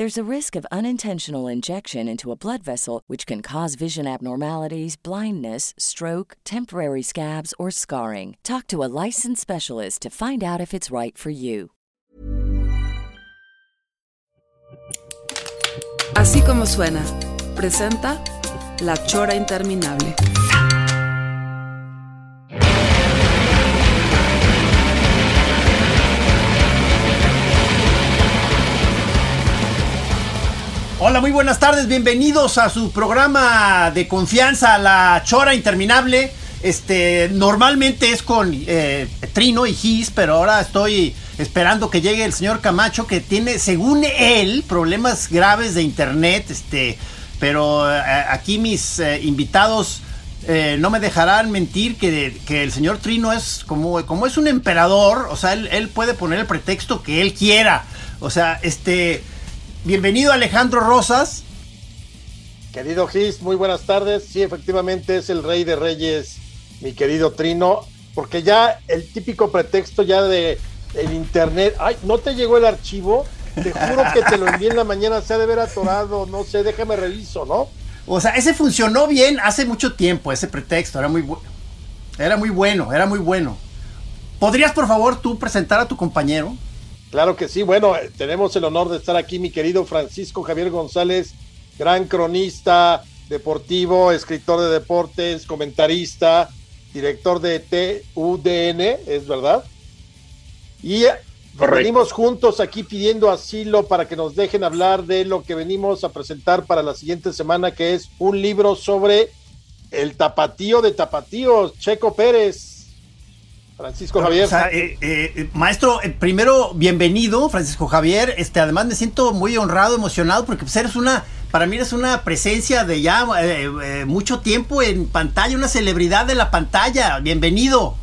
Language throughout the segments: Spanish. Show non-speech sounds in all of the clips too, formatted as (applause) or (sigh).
There's a risk of unintentional injection into a blood vessel, which can cause vision abnormalities, blindness, stroke, temporary scabs, or scarring. Talk to a licensed specialist to find out if it's right for you. Así como suena, presenta La Chora Interminable. Hola, muy buenas tardes, bienvenidos a su programa de confianza, La Chora Interminable. Este, normalmente es con eh, Trino y Gis, pero ahora estoy esperando que llegue el señor Camacho, que tiene, según él, problemas graves de internet. Este, pero eh, aquí mis eh, invitados eh, no me dejarán mentir que, que, el señor Trino es como, como es un emperador, o sea, él, él puede poner el pretexto que él quiera. O sea, este. Bienvenido Alejandro Rosas. Querido Gis, muy buenas tardes. Sí, efectivamente es el rey de reyes, mi querido Trino, porque ya el típico pretexto ya de el internet, ay, ¿no te llegó el archivo? Te juro que te lo envié en la mañana, se ha de haber atorado, no sé, déjame reviso, ¿no? O sea, ese funcionó bien hace mucho tiempo, ese pretexto, era muy bueno. Era muy bueno, era muy bueno. ¿Podrías, por favor, tú presentar a tu compañero? Claro que sí, bueno, tenemos el honor de estar aquí, mi querido Francisco Javier González, gran cronista deportivo, escritor de deportes, comentarista, director de TUDN, ¿es verdad? Y Correcto. venimos juntos aquí pidiendo asilo para que nos dejen hablar de lo que venimos a presentar para la siguiente semana, que es un libro sobre el tapatío de tapatíos, Checo Pérez. Francisco Javier. Eh, eh, maestro, eh, primero, bienvenido, Francisco Javier. Este, además me siento muy honrado, emocionado, porque pues, eres una, para mí eres una presencia de ya mucho tiempo en pantalla, una celebridad de la pantalla. Bienvenido.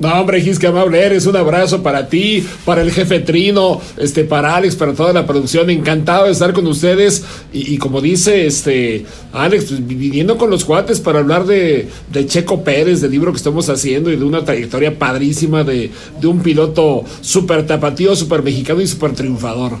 No, hombre, Gis, qué amable eres. Un abrazo para ti, para el jefe Trino, este, para Alex, para toda la producción. Encantado de estar con ustedes. Y, como dice este Alex, pues, viniendo con los cuates para hablar de, de, Checo Pérez, del libro que estamos haciendo y de una trayectoria padrísima de, de un piloto súper tapatío, súper mexicano y súper triunfador.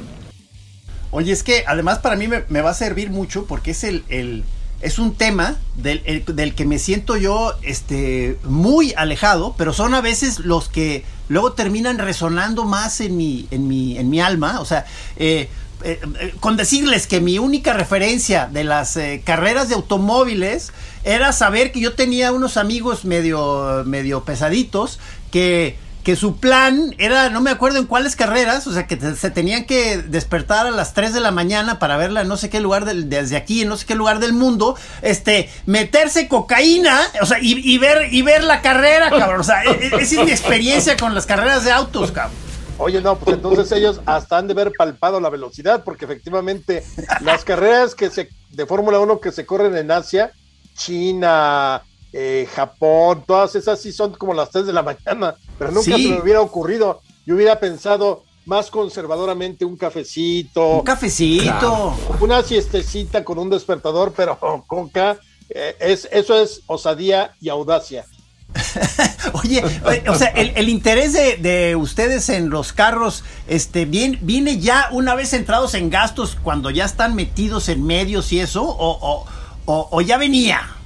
Oye, es que además para mí me, me va a servir mucho porque es el, el es un tema del, el, del, que me siento yo este, muy alejado, pero son a veces los que luego terminan resonando más en mi, en mi, en mi alma. O sea, eh, eh, con decirles que mi única referencia de las eh, carreras de automóviles era saber que yo tenía unos amigos medio, medio pesaditos que que su plan era, no me acuerdo en cuáles carreras, o sea, que se tenían que despertar a las 3 de la mañana para verla en no sé qué lugar desde aquí, en no sé qué lugar del mundo, este, meterse cocaína, o sea, y, y ver, y ver la carrera, cabrón. O sea, e, esa es mi experiencia con las carreras de autos, cabrón. Oye, no, pues entonces ellos hasta han de haber palpado la velocidad, porque efectivamente las carreras que se, de Fórmula 1 que se corren en Asia, China, eh, Japón, todas esas sí son como las 3 de la mañana, pero nunca sí. se me hubiera ocurrido. Yo hubiera pensado más conservadoramente un cafecito. Un cafecito. Una siestecita con un despertador, pero (laughs) coca. Eh, es, eso es osadía y audacia. (laughs) Oye, o sea, el, el interés de, de, ustedes en los carros, este, bien, viene ya una vez entrados en gastos cuando ya están metidos en medios y eso, o, o, o, o ya venía.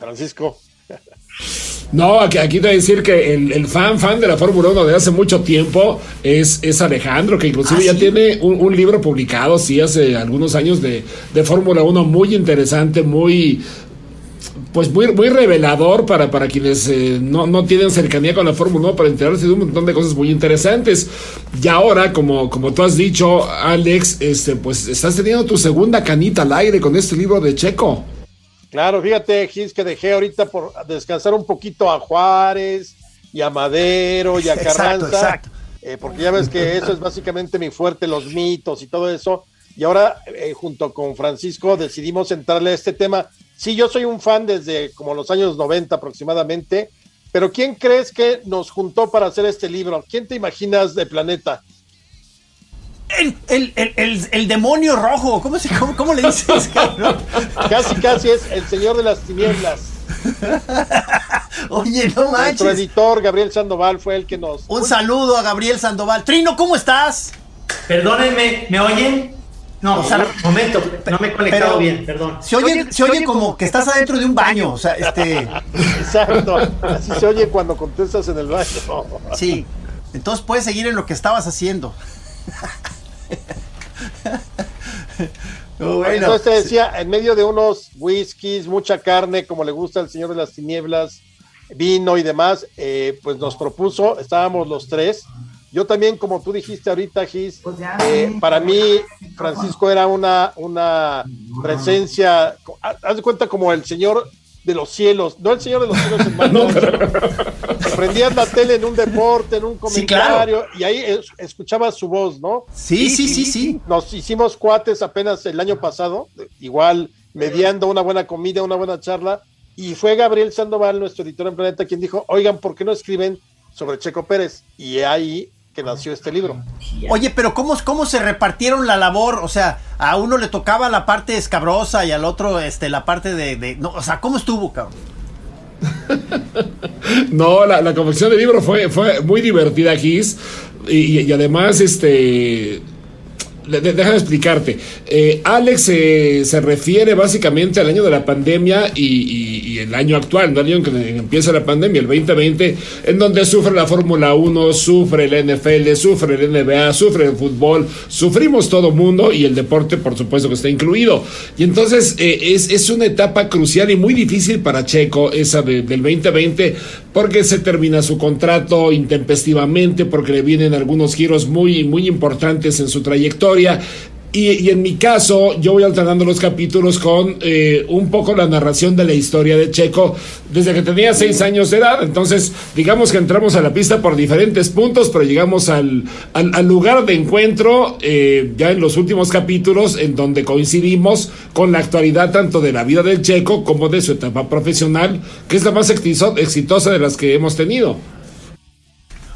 Francisco. No, aquí, aquí te voy a decir que el, el, fan, fan de la Fórmula 1 de hace mucho tiempo es, es Alejandro, que inclusive ¿Ah, ya sí? tiene un, un, libro publicado, sí, hace algunos años de, de Fórmula 1 muy interesante, muy pues muy, muy revelador para, para quienes eh, no, no, tienen cercanía con la Fórmula 1 para enterarse de un montón de cosas muy interesantes. Y ahora, como, como tú has dicho, Alex, este, pues estás teniendo tu segunda canita al aire con este libro de Checo. Claro, fíjate, Gis, que dejé ahorita por descansar un poquito a Juárez y a Madero y a Carranza. Eh, porque ya ves que eso es básicamente mi fuerte, los mitos y todo eso. Y ahora, eh, junto con Francisco, decidimos entrarle a este tema. Sí, yo soy un fan desde como los años 90 aproximadamente, pero ¿quién crees que nos juntó para hacer este libro? ¿Quién te imaginas de Planeta? El, demonio rojo, ¿cómo, se, cómo, le dices, casi, casi es el señor de las tinieblas. (laughs) Oye, no manches. Nuestro editor, Gabriel Sandoval, fue el que nos. Un saludo a Gabriel Sandoval. Trino, ¿cómo estás? Perdónenme, ¿me oyen? No, o sea, un momento, no me he conectado bien, perdón. Se oye, se oye como que estás adentro de un baño, o sea, este. (laughs) Exacto, así se oye cuando contestas en el baño. Sí, entonces puedes seguir en lo que estabas haciendo. (laughs) bueno, Entonces te decía, en medio de unos whiskies, mucha carne, como le gusta al Señor de las Tinieblas, vino y demás, eh, pues nos propuso, estábamos los tres, yo también, como tú dijiste ahorita, Gis, pues eh, para mí Francisco era una, una presencia, haz de cuenta como el señor de los cielos, no el señor de los cielos, hermano. (laughs) Prendías la tele en un deporte, en un comentario, y ahí escuchabas su voz, ¿no? Sí, sí, sí, sí. Nos hicimos cuates apenas el año pasado, igual mediando una buena comida, una buena charla, y fue Gabriel Sandoval, nuestro editor en Planeta, quien dijo, oigan, ¿por qué no escriben sobre Checo Pérez? Y ahí que nació este libro. Oye, pero ¿cómo, ¿cómo se repartieron la labor? O sea, a uno le tocaba la parte escabrosa y al otro este, la parte de... no, o sea, ¿cómo estuvo, cabrón? (laughs) no, la, la confección del libro fue, fue muy divertida, Gis. Y, y, además, este déjame explicarte. Eh, Alex se refiere básicamente al año de la pandemia y, el año actual, no el año en que empieza la pandemia, el 2020, en donde sufre la Fórmula 1, sufre el NFL, sufre el NBA, sufre el fútbol, sufrimos todo mundo y el deporte, por supuesto, que está incluido. Y entonces eh, es, una etapa crucial y muy difícil para Checo, esa del 2020, porque se termina su contrato intempestivamente, porque le vienen algunos giros muy, muy importantes en su trayectoria y, en mi caso, yo voy alternando los capítulos con eh, un poco la narración de la historia de Checo desde que tenía seis años de edad. Entonces, digamos que entramos a la pista por diferentes puntos, pero llegamos al, al, lugar de encuentro eh, ya en los últimos capítulos, en donde coincidimos con la actualidad tanto de la vida del Checo como de su etapa profesional, que es la más exitosa de las que hemos tenido.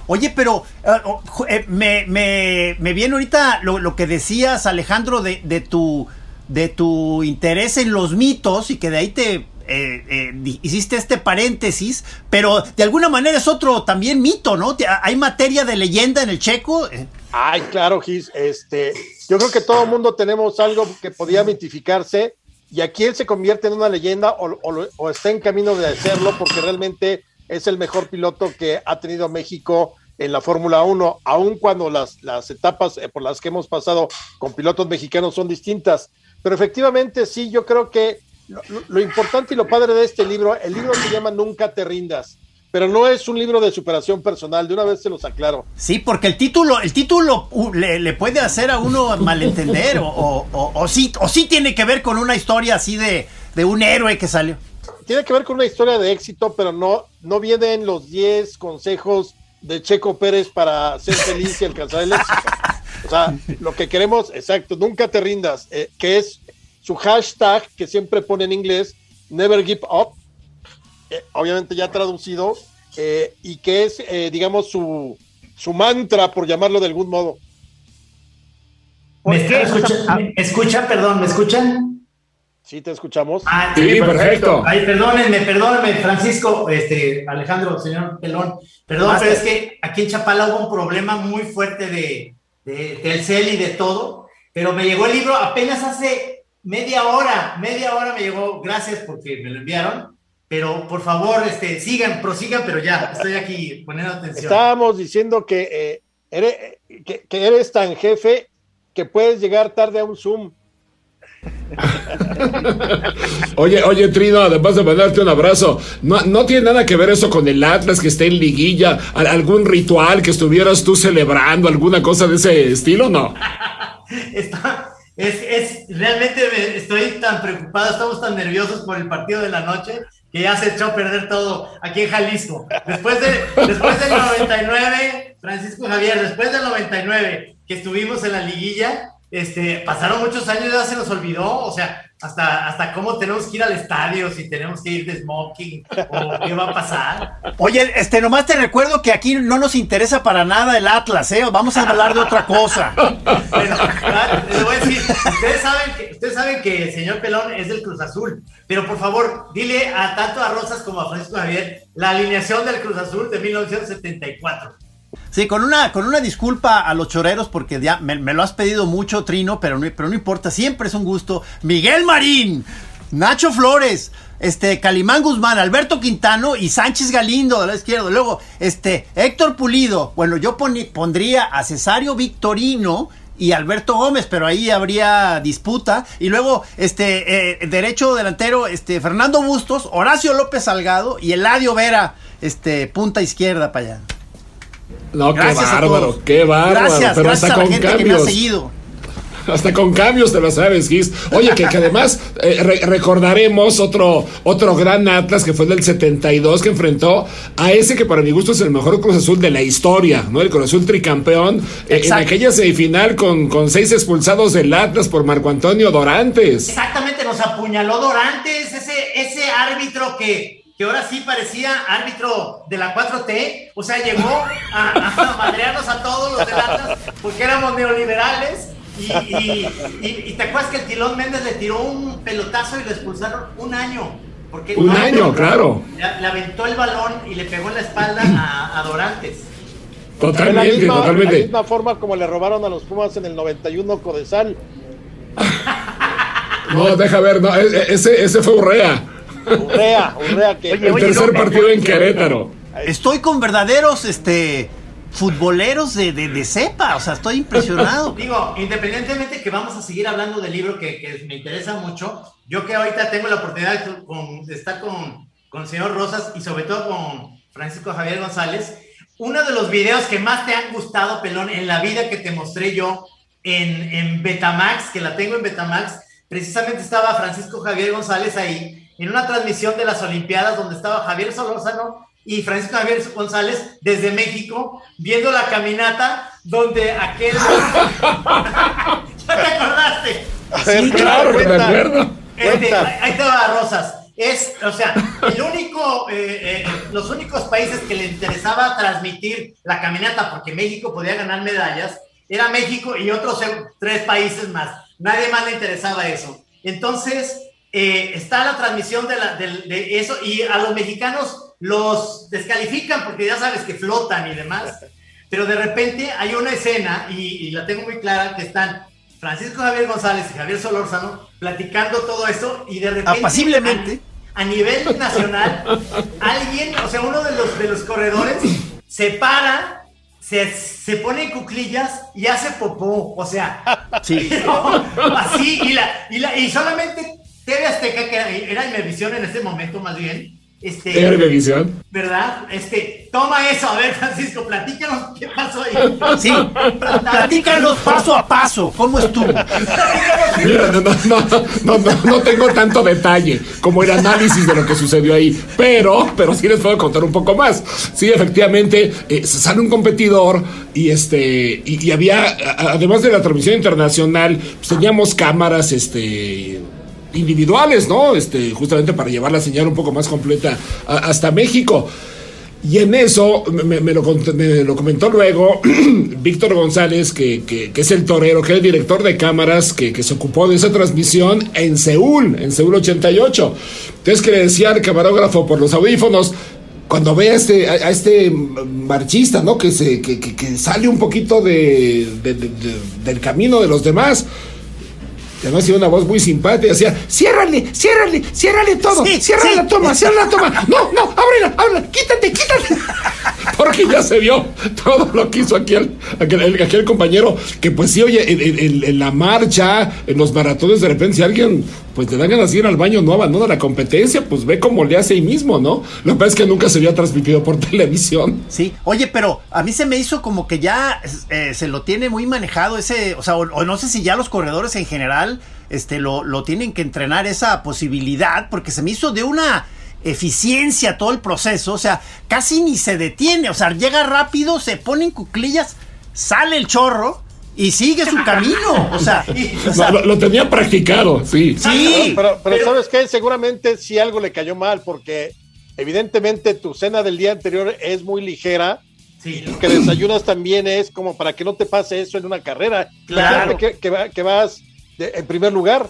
Oye, pero eh, oh, eh, me, me, me, viene ahorita lo, que decías, Alejandro, de, de, tu, de tu interés en los mitos y que de ahí te eh, hiciste este paréntesis, pero de alguna manera es otro también mito, ¿no? ¿Hay materia de leyenda en el checo? Ay, claro, Gis. Este, yo creo que todo el mundo tenemos algo que podía mitificarse y aquí él se convierte en una leyenda o, o está en camino de hacerlo porque realmente es el mejor piloto que ha tenido México en la Fórmula 1, aun cuando las, las etapas eh, por las que hemos pasado con pilotos mexicanos son distintas. Pero efectivamente, sí, yo creo que lo, importante y lo padre de este libro, el libro se llama Nunca te rindas, pero no es un libro de superación personal, de una vez se los aclaro. Sí, porque el título, el título uh, le, puede hacer a uno (laughs) malentender, o, o, sí, o sí tiene que ver con una historia así de, de un héroe que salió tiene que ver con una historia de éxito, pero no, no vienen los 10 consejos de Checo Pérez para ser feliz y alcanzar el éxito. O sea, lo que queremos, exacto, nunca te rindas, eh, que es su hashtag que siempre pone en inglés, Never Give Up, eh, obviamente ya traducido, eh, y que es, digamos, su, su mantra, por llamarlo de algún modo. ¿Me escuchan? Perdón, ¿me escuchan? Sí, te escuchamos. Ah, sí, perfecto. Ay, perdónenme, perdónenme, Francisco, este, Alejandro, señor Pelón. Perdón, pero es que aquí en Chapala hubo un problema muy fuerte de, de Telcel y de todo, pero me llegó el libro apenas hace media hora, media hora me llegó, gracias porque me lo enviaron, pero por favor, este, sigan, prosigan, pero ya, estoy aquí poniendo atención. Estábamos diciendo que, eh, eres, que, que eres tan jefe que puedes llegar tarde a un Zoom. (laughs) oye, oye, Trino, además de mandarte un abrazo, ¿no, ¿no tiene nada que ver eso con el Atlas que está en liguilla? ¿Algún ritual que estuvieras tú celebrando? ¿Alguna cosa de ese estilo? No. (laughs) es, es, realmente estoy tan preocupado, estamos tan nerviosos por el partido de la noche que ya se echó a perder todo aquí en Jalisco. Después, de, después del 99, Francisco Javier, después del 99 que estuvimos en la liguilla, este, pasaron muchos años y ya se nos olvidó, o sea, hasta, hasta cómo tenemos que ir al estadio, si tenemos que ir de smoking o qué va a pasar. Oye, este, nomás te recuerdo que aquí no nos interesa para nada el Atlas, ¿eh? Vamos a hablar de otra cosa. Bueno, les voy a decir, ustedes saben, que, ustedes saben que el señor Pelón es del Cruz Azul, pero por favor, dile a tanto a Rosas como a Francisco Javier la alineación del Cruz Azul de 1974. Sí, con una, con una disculpa a los choreros, porque ya me, lo has pedido mucho, Trino, pero no, pero no importa, siempre es un gusto. Miguel Marín, Nacho Flores, este, Calimán Guzmán, Alberto Quintano y Sánchez Galindo de la izquierda. Luego, este, Héctor Pulido. Bueno, yo pondría a Cesario Victorino y Alberto Gómez, pero ahí habría disputa. Y luego, este, eh, derecho delantero, este, Fernando Bustos, Horacio López Salgado y Eladio Vera, este, punta izquierda para allá. No, qué bárbaro, qué bárbaro. Gracias, pero gracias hasta a la con gente cambios. que me ha seguido. Hasta con cambios te lo sabes, Gis. Oye, que, que además eh, recordaremos otro, otro gran Atlas que fue del 72 que enfrentó a ese que para mi gusto es el mejor Cruz Azul de la historia, ¿no? El Cruz Azul tricampeón eh, en aquella semifinal con, con seis expulsados del Atlas por Marco Antonio Dorantes. Exactamente, nos apuñaló Dorantes, ese, ese árbitro que que ahora sí parecía árbitro de la 4T, o sea, llegó a, a madrearnos a todos los delatas porque éramos neoliberales. Y, te acuerdas que el Tilón Méndez le tiró un pelotazo y lo expulsaron un año. Porque un año, claro. Le, aventó el balón y le pegó en la espalda a, a Dorantes. Totalmente, de la totalmente. De la misma forma como le robaron a los Pumas en el 91 Codesal. (laughs) no, deja ver, no, e, e, ese, ese fue Urrea. Urrea, Urrea que... el tercer partido en Querétaro. Estoy con verdaderos, este futboleros de, de, cepa, o sea, estoy impresionado. (laughs) Digo, independientemente que vamos a seguir hablando del libro que, que me interesa mucho, yo que ahorita tengo la oportunidad de, estar con, con el señor Rosas y sobre todo con Francisco Javier González, uno de los videos que más te han gustado, Pelón, en la vida que te mostré yo en, en Betamax, que la tengo en Betamax, precisamente estaba Francisco Javier González ahí en una transmisión de las Olimpiadas donde estaba Javier Solórzano y Francisco Javier González desde México viendo la caminata donde aquel... (laughs) (laughs) ¿Ya te acordaste? Sí, claro me acuerdo. Este, ahí te va, Rosas. Es, o sea, el único, eh, eh, los únicos países que le interesaba transmitir la caminata porque México podía ganar medallas era México y otros tres países más. Nadie más le interesaba eso. Entonces, eh, está la transmisión de, la, de, eso y a los mexicanos los descalifican porque ya sabes que flotan y demás. Pero de repente hay una escena, y, la tengo muy clara, que están Francisco Javier González y Javier Solórzano platicando todo eso y de repente... Apaciblemente. A, nivel nacional, (laughs) alguien, o sea, uno de los, de los corredores se para se, se, pone en cuclillas y hace popó, o sea, sí. (laughs) así, y, la, y, la, y solamente TV Azteca, que era, era Imevisión en ese momento más bien. Este, ¿Era Imevisión? ¿Verdad? Este, toma eso, a ver, Francisco, platícanos qué pasó ahí. Sí, platícanos paso a paso, ¿cómo estuvo? Mira, no, no, no, no, tengo tanto detalle como el análisis de lo que sucedió ahí, pero, pero sí les puedo contar un poco más. Sí, efectivamente, eh, sale un competidor y este, y, y había, además de la transmisión internacional, pues teníamos cámaras, este individuales, ¿no? Este, justamente para llevar la señal un poco más completa hasta México. Y en eso me, lo, comentó luego (clears throat) Víctor González, que, es el torero, que es el director de cámaras, que, se ocupó de esa transmisión en Seúl, en Seúl 88. Entonces que le decía al camarógrafo por los audífonos, cuando ve a este, a, este marchista, ¿no? Que, se, que, sale un poquito de, del camino de los demás además tiene una voz muy simpática, decía, ciérrale, ciérrale, ciérrale todo, sí, ciérrale la toma, ciérrale la toma, (laughs) no, no, ábrela, ábrela, quítate, quítate. Porque ya se vio todo lo que hizo aquel, aquel, aquel compañero, que pues sí, oye, en, la marcha, en los maratones, de repente si alguien pues te dan ganas de ir al baño, no abandona la competencia, pues ve cómo le hace ahí mismo, ¿no? Lo que pasa es que nunca se había transmitido por (laughs) televisión. Sí, oye, pero a mí se me hizo como que ya eh, se lo tiene muy manejado ese, o sea, o, no sé si ya los corredores en general este, lo, lo tienen que entrenar esa posibilidad, porque se me hizo de una eficiencia todo el proceso, o sea, casi ni se detiene, o sea, llega rápido, se pone en cuclillas, sale el chorro y sigue su camino, o sea, (laughs) lo, tenía practicado, sí. Sí, pero, pero, sabes qué, seguramente si algo le cayó mal porque evidentemente tu cena del día anterior es muy ligera. Sí. Y que desayunas también es como para que no te pase eso en una carrera. Claro. Que, que, vas en primer lugar.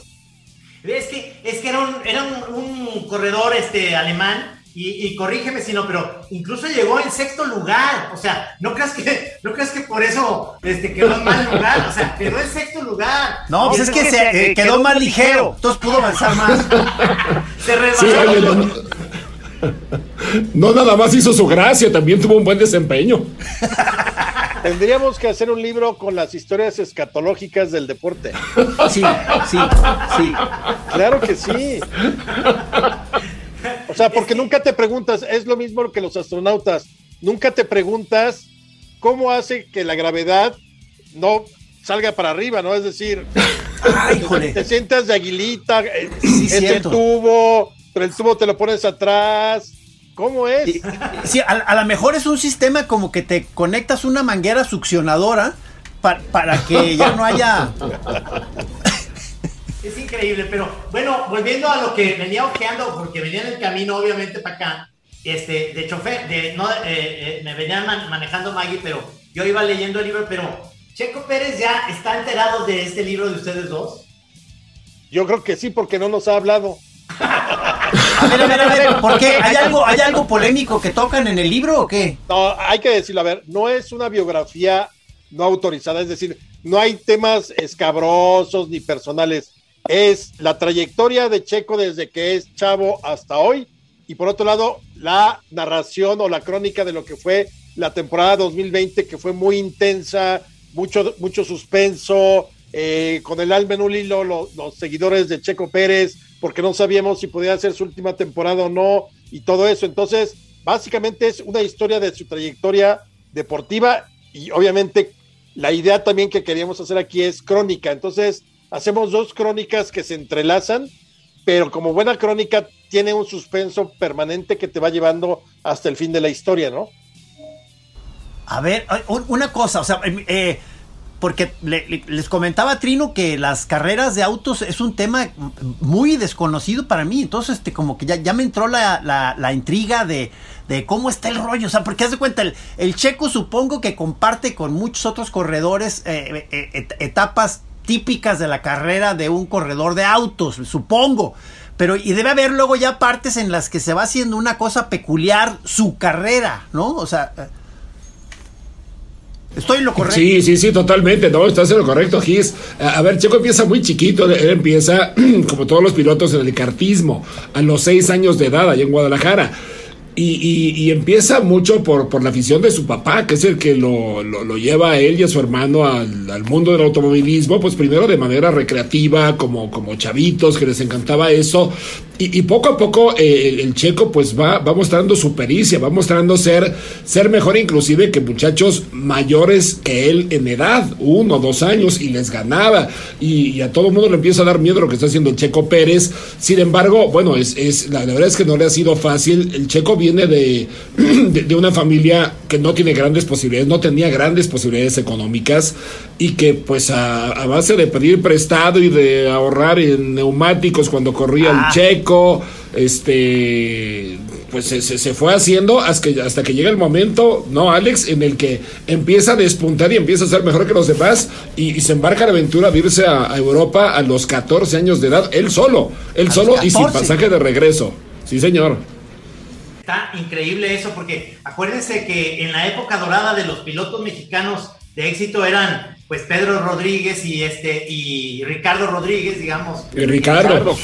Es que, es que era un, era un, corredor este, alemán y, corrígeme si no, pero incluso llegó en sexto lugar. O sea, no creas que, no creas que por eso este, quedó en mal lugar. O sea, quedó en sexto lugar. No, pues es, que, se, eh, quedó, más ligero. Entonces pudo avanzar más. (laughs) se rebasó. no nada más hizo su gracia, también tuvo un buen desempeño. (laughs) Tendríamos que hacer un libro con las historias escatológicas del deporte. Sí, sí, sí. Claro que sí. O sea, porque nunca te preguntas, es lo mismo que los astronautas, nunca te preguntas cómo hace que la gravedad no salga para arriba, ¿no? Es decir, te sientas de aguilita, es el tubo, pero el tubo te lo pones atrás, ¿Cómo es? Sí, a, lo mejor es un sistema como que te conectas una manguera succionadora para, que ya no haya. (laughs) Es increíble, pero bueno, volviendo a lo que venía ojeando, porque venía en el camino, obviamente, para acá, este, de chofer, de, no, eh, eh, me venían manejando Maggie, pero yo iba leyendo el libro, pero Checo Pérez ya está enterado de este libro de ustedes dos. Yo creo que sí, porque no nos ha hablado. (laughs) A ver, a ver, a ver, ¿por qué? ¿Hay algo, ¿Hay algo polémico que tocan en el libro o qué? No, hay que decirlo, a ver, no es una biografía no autorizada, es decir, no hay temas escabrosos ni personales, es la trayectoria de Checo desde que es chavo hasta hoy, y por otro lado, la narración o la crónica de lo que fue la temporada 2020, que fue muy intensa, mucho, mucho suspenso, eh, con el alma en un hilo, los seguidores de Checo Pérez, porque no sabíamos si podía ser su última temporada o no y todo eso. Entonces, básicamente es una historia de su trayectoria deportiva y obviamente la idea también que queríamos hacer aquí es crónica. Entonces, hacemos dos crónicas que se entrelazan, pero como buena crónica tiene un suspenso permanente que te va llevando hasta el fin de la historia, ¿no? A ver, una cosa, o sea, eh, porque les comentaba Trino que las carreras de autos es un tema muy desconocido para mí, entonces este, como que ya, ya me entró la, intriga de, cómo está el rollo, o sea, porque haz de cuenta, el, checo supongo que comparte con muchos otros corredores eh, eh, etapas típicas de la carrera de un corredor de autos, supongo. Pero, y debe haber luego ya partes en las que se va haciendo una cosa peculiar su carrera, ¿no? O sea... Estoy en lo correcto. Sí, sí, sí, totalmente. No, estás en lo correcto, Gis. A, ver, Checo empieza muy chiquito. Él empieza, (clears throat) como todos los pilotos, en el cartismo, a los seis años de edad, allá en Guadalajara. Y, empieza mucho por, por, la afición de su papá, que es el que lo, lo, lleva a él y a su hermano al, mundo del automovilismo, pues primero de manera recreativa, como, como chavitos, que les encantaba eso, y, poco a poco eh, el, checo pues va, va mostrando su pericia, va mostrando ser, ser mejor inclusive que muchachos mayores que él en edad, uno, dos años, y les ganaba. Y, a todo el mundo le empieza a dar miedo lo que está haciendo el Checo Pérez. Sin embargo, bueno, es, es la, verdad es que no le ha sido fácil. El Checo viene (clears throat) de, de, una familia que no tiene grandes posibilidades, no tenía grandes posibilidades económicas y que pues a, base de pedir prestado y de ahorrar en neumáticos cuando corría el ah. Este pues se, se, fue haciendo hasta que, hasta que llega el momento, ¿no, Alex? En el que empieza a despuntar y empieza a ser mejor que los demás y, se embarca la aventura de irse a, Europa a los 14 años de edad, él solo, él solo y sin pasaje de regreso. Sí, señor. Está increíble eso porque acuérdense que en la época dorada de los pilotos mexicanos de éxito eran pues Pedro Rodríguez y este y Ricardo Rodríguez, digamos. Y Ricardo.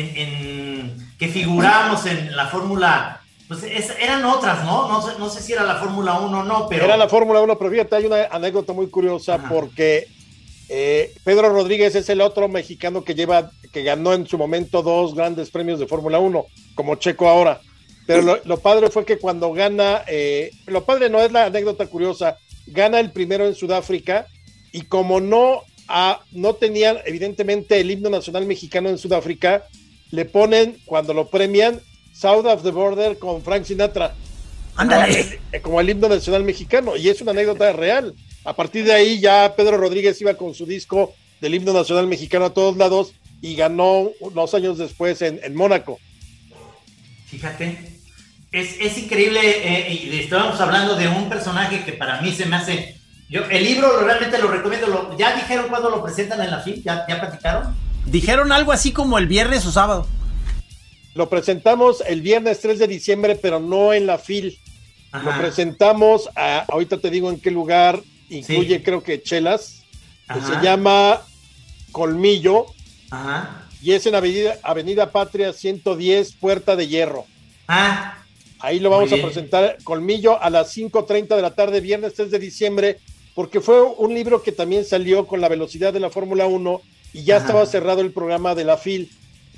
En, que figurábamos en la Fórmula pues eran otras, ¿no? No sé, no sé si era la Fórmula 1 o no, pero... Era la Fórmula 1, pero fíjate, hay una anécdota muy curiosa porque eh, Pedro Rodríguez es el otro mexicano que lleva, que ganó en su momento dos grandes premios de Fórmula 1, como Checo ahora. Pero lo, padre fue que cuando gana, eh, lo padre no es la anécdota curiosa, gana el primero en Sudáfrica y como no, no tenían evidentemente el himno nacional mexicano en Sudáfrica, le ponen, cuando lo premian, South of the Border con Frank Sinatra. Ándale. Eh, como el himno nacional mexicano, y es una anécdota real. A partir de ahí ya Pedro Rodríguez iba con su disco del himno nacional mexicano a todos lados y ganó unos años después en, Mónaco. Fíjate, es, increíble, eh, y estábamos hablando de un personaje que para mí se me hace... Yo el libro realmente lo recomiendo. ¿Ya dijeron cuándo lo presentan en la FIL? ¿Ya, ¿Ya platicaron? Dijeron algo así como el viernes o sábado. Lo presentamos el viernes 3 de diciembre, pero no en la FIL. Lo presentamos, ahorita te digo en qué lugar, incluye creo que Chelas, que se llama Colmillo. Y es en Avenida, Avenida Patria 110, Puerta de Hierro. Ah. Ahí lo vamos a presentar, Colmillo, a las 5.30 de la tarde, viernes 3 de diciembre, porque fue un libro que también salió con la velocidad de la Fórmula 1 y ya estaba cerrado el programa de la FIL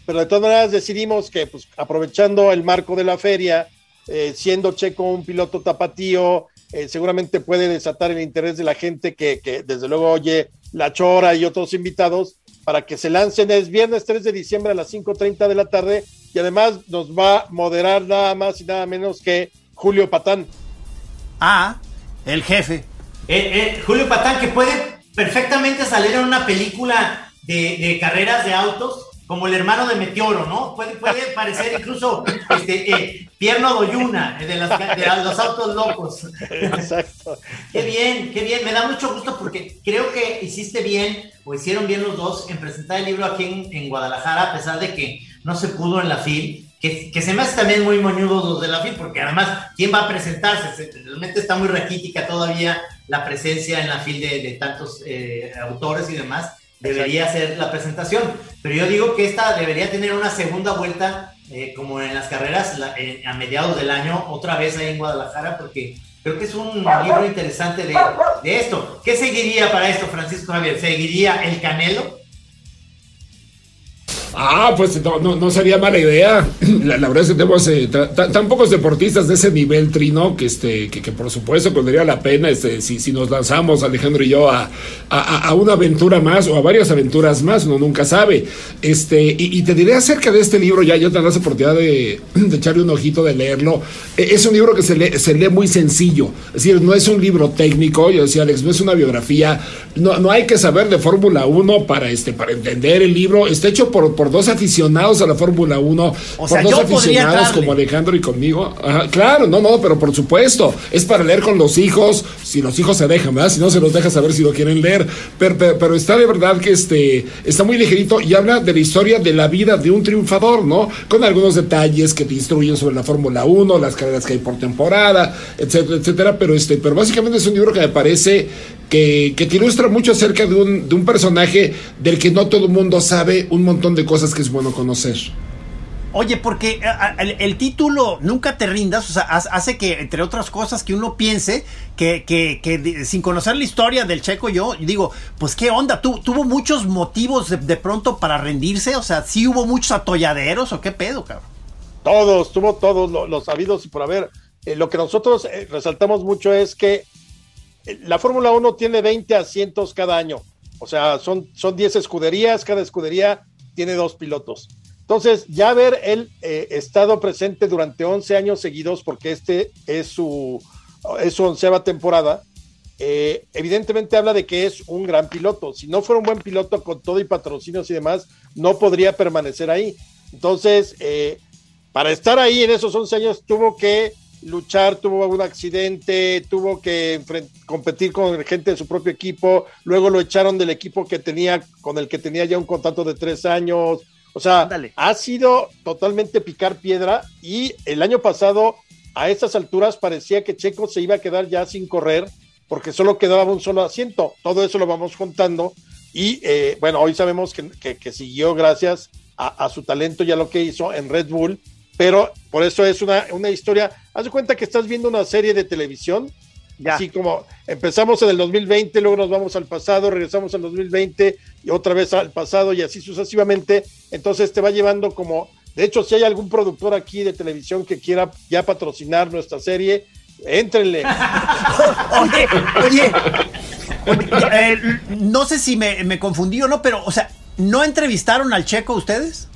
pero de todas maneras decidimos que, pues, aprovechando el marco de la feria, eh, siendo Checo un piloto tapatío, eh, seguramente puede desatar el interés de la gente que, que, desde luego oye La Chora y otros invitados para que se lancen. Es viernes 3 de diciembre a las 5.30 de la tarde y además nos va a moderar nada más y nada menos que Julio Patán. Ah, el jefe. Eh, Julio Patán que puede perfectamente salir en una película de, de carreras de autos como el hermano de Meteoro, ¿no? Puede, puede parecer incluso este, eh, Pierno Doyuna, eh, de, los autos locos. Exacto. qué bien, qué bien. Me da mucho gusto porque creo que hiciste bien, o hicieron bien los dos, en presentar el libro aquí en, Guadalajara, a pesar de que no se pudo en la FIL. Que, que, se me hace también muy moñudo los de la FIL, porque además, ¿quién va a presentarse? Realmente está muy raquítica todavía la presencia en la FIL de, tantos eh, autores y demás debería ser la presentación. Pero yo digo que esta debería tener una segunda vuelta, eh, como en las carreras a mediados del año, otra vez ahí en Guadalajara, porque creo que es un libro interesante de, de esto. ¿Qué seguiría para esto, Francisco Javier? ¿Seguiría el Canelo? Ah, pues no, sería mala idea. (clears throat) La, verdad es que tenemos eh, tan pocos deportistas de ese nivel, Trino, que, este, que, por supuesto valdría la pena este, si, si nos lanzamos, Alejandro y yo, a, a, una aventura más o a varias aventuras más, uno nunca sabe. Este, y, te diré acerca de este libro, ya yo tendrás oportunidad de, (clears throat) de, echarle un ojito, de leerlo. E, es un libro que se lee, se lee muy sencillo, es decir, no es un libro técnico, yo decía Alex, no es una biografía, no, no hay que saber de Fórmula 1 para, este, para entender el libro, está hecho por dos aficionados a la Fórmula 1, por dos aficionados como Alejandro y conmigo. claro, no, no, pero por supuesto, es para leer con los hijos, si los hijos se dejan, ¿verdad? Si no, se los deja saber si lo quieren leer. Pero, pero, está de verdad que este, está muy ligerito y habla de la historia de la vida de un triunfador, ¿no? Con algunos detalles que te instruyen sobre la Fórmula 1, las carreras que hay por temporada, etcétera, etcétera. Pero, este, pero básicamente es un libro que me parece que, que te ilustra mucho acerca de un, de un personaje del que no todo el mundo sabe un montón de cosas que es bueno conocer. Oye, porque eh, el, título Nunca te rindas, o sea, hace que, entre otras cosas, que uno piense que, que, sin conocer la historia del checo, yo digo, pues qué onda, tuvo muchos motivos de, pronto para rendirse, o sea, sí hubo muchos atolladeros o qué pedo, cabrón. Todos, tuvo todos los, sabidos y por haber. Eh, lo que nosotros eh, resaltamos mucho es que la Fórmula 1 tiene 20 asientos cada año. O sea, son, son 10 escuderías, cada escudería tiene dos pilotos. Entonces, ya haber él eh, estado presente durante 11 años seguidos, porque este es su, es su onceava temporada, eh, evidentemente habla de que es un gran piloto. Si no fuera un buen piloto con todo y patrocinios y demás, no podría permanecer ahí. Entonces, eh, para estar ahí en esos 11 años, tuvo que luchar, tuvo un accidente, tuvo que competir con gente de su propio equipo, luego lo echaron del equipo que tenía, con el que tenía ya un contrato de tres años. O sea, ha sido totalmente picar piedra y el año pasado a estas alturas parecía que Checo se iba a quedar ya sin correr porque solo quedaba un solo asiento. Todo eso lo vamos contando y eh, bueno, hoy sabemos que, siguió gracias a, a, su talento y a lo que hizo en Red Bull pero por eso es una, una historia. Haz de cuenta que estás viendo una serie de televisión, así como empezamos en el 2020, luego nos vamos al pasado, regresamos al 2020 y otra vez al pasado y así sucesivamente. Entonces te va llevando como, de hecho, si hay algún productor aquí de televisión que quiera ya patrocinar nuestra serie, éntrenle. (laughs) oye, oye, eh, no sé si me, me confundí o no, pero, o sea, ¿no entrevistaron al Checo ustedes?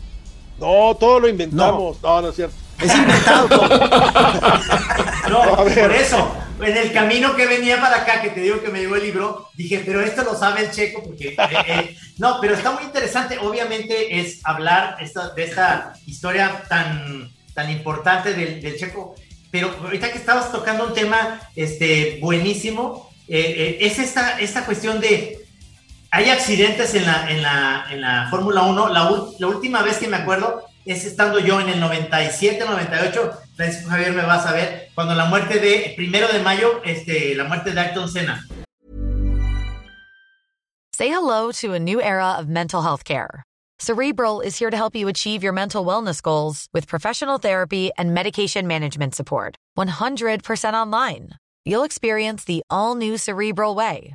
No, todo lo inventamos. No, no, es cierto. Es inventado todo. (laughs) no, por eso, en el camino que venía para acá, que te digo que me llegó el libro, dije, pero esto lo sabe el checo, porque. Eh, eh, no, pero está muy interesante. Obviamente es hablar esta, de esta historia tan, tan importante del, del, checo. Pero ahorita que estabas tocando un tema este, buenísimo, eh, es esta, esta cuestión de hay accidentes en la, en la, en la Fórmula 1. La, última vez que me acuerdo es estando yo en el 97, 98. Francisco Javier me va a saber. Cuando la muerte de, primero de mayo, este, la muerte de Ayrton Senna. Say hello to a new era of mental health care. Cerebral is here to help you achieve your mental wellness goals with professional therapy and medication management support. 100% online. You'll experience the all new Cerebral Way,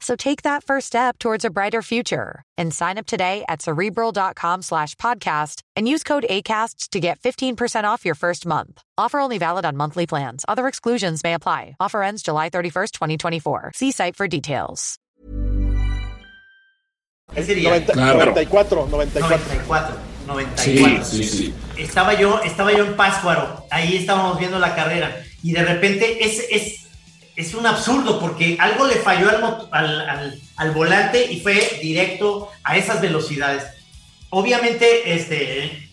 So take that first step towards a brighter future and sign up today at cerebral.com slash podcast and use code ACasts to get 15% off your first month. Offer only valid on monthly plans. Other exclusions may apply. Offer ends July 31st, 2024. See site for details. Ese día. 90, claro. 94, 94. 94. 94. Sí, sí, sí. Estaba yo, estaba yo en Páscuaro, ahí estábamos viendo la carrera y de repente es, es es un absurdo porque algo le falló al, al, volante y fue directo a esas velocidades. Obviamente, este,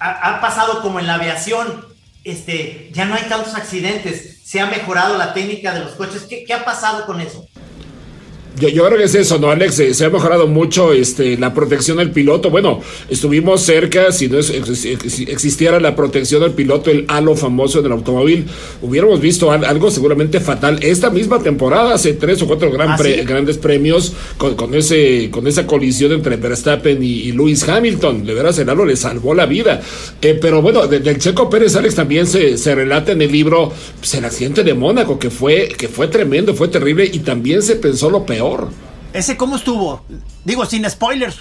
ha, pasado como en la aviación, este, ya no hay tantos accidentes, se ha mejorado la técnica de los coches. ¿Qué, qué ha pasado con eso? Yo, yo, creo que es eso, ¿no, Alex? Se, ha mejorado mucho este, la protección del piloto. Bueno, estuvimos cerca, si no existiera la protección del piloto, el halo famoso del automóvil, hubiéramos visto algo seguramente fatal. Esta misma temporada, hace tres o cuatro gran ¿Ah, grandes premios, con, con, ese, con esa colisión entre Verstappen y, Lewis Hamilton. De veras, el halo le salvó la vida. Eh, pero bueno, del Checo Pérez, Alex, también se, se relata en el libro pues, el accidente de Mónaco, que fue, que fue tremendo, fue terrible, y también se pensó lo peor ¿Ese cómo estuvo? Digo, sin spoilers.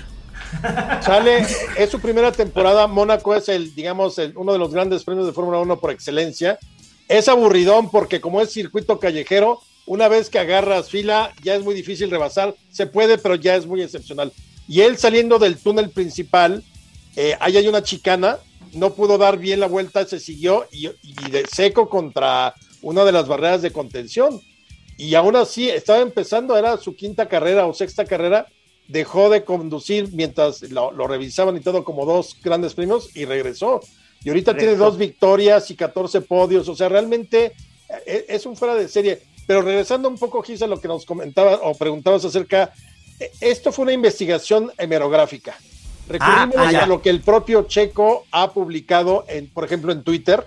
Sale, es su primera temporada. Mónaco es el, digamos, el, uno de los grandes premios de Fórmula 1 por excelencia. Es aburridón porque como es circuito callejero, una vez que agarras fila ya es muy difícil rebasar. Se puede, pero ya es muy excepcional. Y él saliendo del túnel principal, eh, ahí hay una chicana, no pudo dar bien la vuelta, se siguió y, y de seco contra una de las barreras de contención y aún así estaba empezando, era su quinta carrera o sexta carrera, dejó de conducir mientras lo, revisaban y todo como dos grandes premios y regresó. Y ahorita tiene dos victorias y 14 podios, o sea, realmente eh, es, un fuera de serie. Pero regresando un poco, Gisa, lo que nos comentaba o preguntabas acerca, eh, esto fue una investigación hemerográfica. Recurrimos ah, ah, a lo que el propio Checo ha publicado, en, por ejemplo, en Twitter,